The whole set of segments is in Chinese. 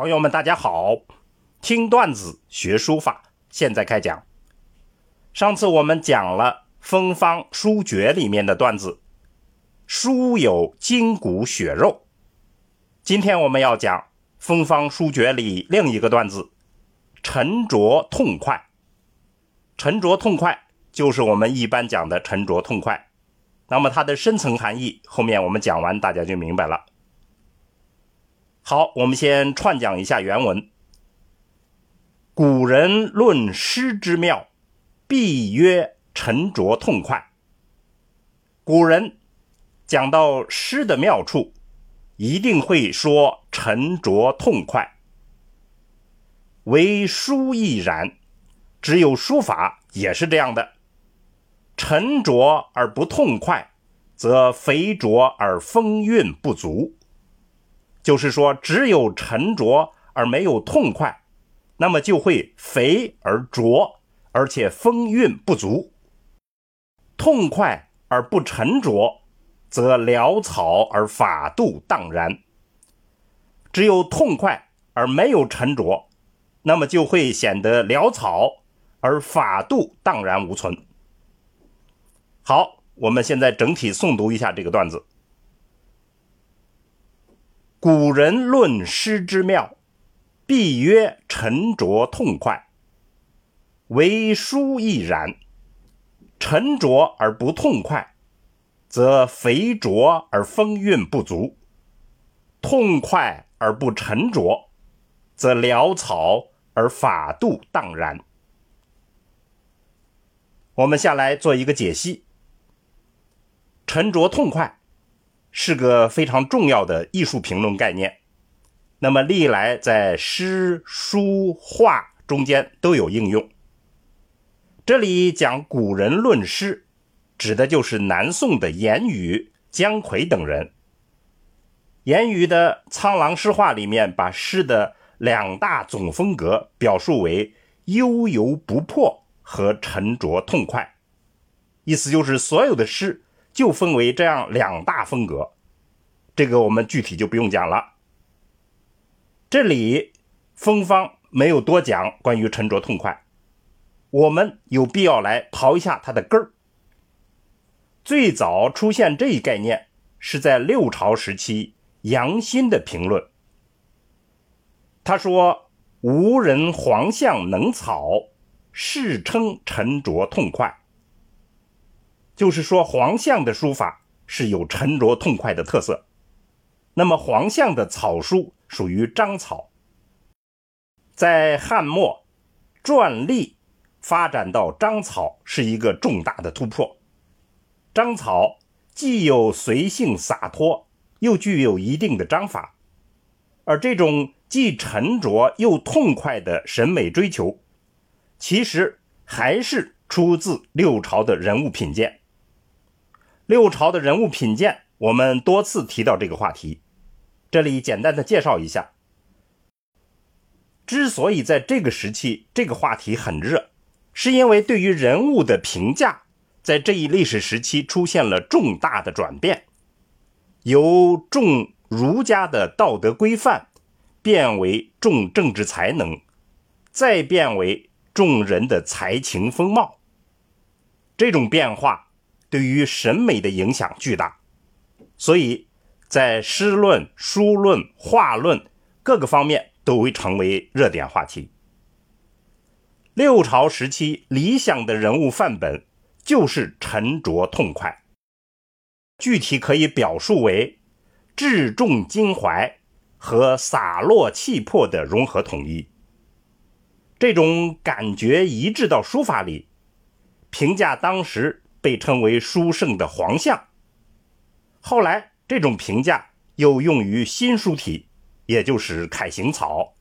朋友们，大家好！听段子学书法，现在开讲。上次我们讲了《风方书诀》里面的段子，“书有筋骨血肉”。今天我们要讲《风方书诀》里另一个段子，“沉着痛快”。沉着痛快就是我们一般讲的沉着痛快。那么它的深层含义，后面我们讲完大家就明白了。好，我们先串讲一下原文。古人论诗之妙，必曰沉着痛快。古人讲到诗的妙处，一定会说沉着痛快。唯书亦然，只有书法也是这样的。沉着而不痛快，则肥浊而风韵不足。就是说，只有沉着而没有痛快，那么就会肥而浊，而且风韵不足；痛快而不沉着，则潦草而法度荡然。只有痛快而没有沉着，那么就会显得潦草而法度荡然无存。好，我们现在整体诵读一下这个段子。古人论诗之妙，必曰沉着痛快。为书亦然。沉着而不痛快，则肥浊而风韵不足；痛快而不沉着，则潦草而法度荡然。我们下来做一个解析：沉着痛快。是个非常重要的艺术评论概念，那么历来在诗、书、画中间都有应用。这里讲古人论诗，指的就是南宋的严语、姜夔等人。严语的《苍狼诗话》里面把诗的两大总风格表述为悠游不迫和沉着痛快，意思就是所有的诗。就分为这样两大风格，这个我们具体就不用讲了。这里风方没有多讲关于沉着痛快，我们有必要来刨一下它的根儿。最早出现这一概念是在六朝时期杨欣的评论，他说：“无人黄相能草，世称沉着痛快。”就是说，黄象的书法是有沉着痛快的特色。那么，黄象的草书属于章草。在汉末，篆隶发展到章草是一个重大的突破。章草既有随性洒脱，又具有一定的章法。而这种既沉着又痛快的审美追求，其实还是出自六朝的人物品鉴。六朝的人物品鉴，我们多次提到这个话题，这里简单的介绍一下。之所以在这个时期这个话题很热，是因为对于人物的评价，在这一历史时期出现了重大的转变，由重儒家的道德规范，变为重政治才能，再变为重人的才情风貌。这种变化。对于审美的影响巨大，所以在诗论、书论、画论各个方面都会成为热点话题。六朝时期理想的人物范本就是沉着痛快，具体可以表述为至重襟怀和洒落气魄的融合统一。这种感觉移植到书法里，评价当时。被称为书圣的黄象，后来这种评价又用于新书体，也就是楷行草。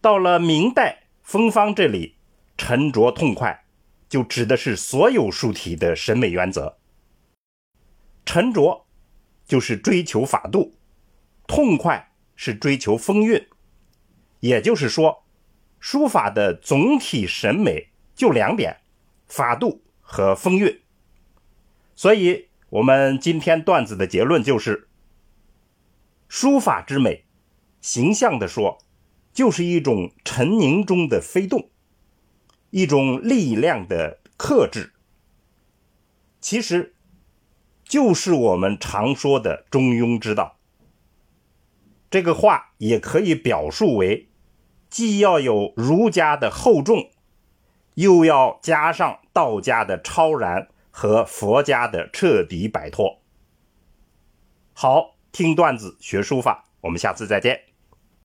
到了明代风方这里，沉着痛快就指的是所有书体的审美原则。沉着就是追求法度，痛快是追求风韵。也就是说，书法的总体审美就两点：法度。和风韵，所以我们今天段子的结论就是：书法之美，形象的说，就是一种沉凝中的飞动，一种力量的克制。其实，就是我们常说的中庸之道。这个话也可以表述为，既要有儒家的厚重，又要加上道家的超然和佛家的彻底摆脱。好，听段子学书法，我们下次再见。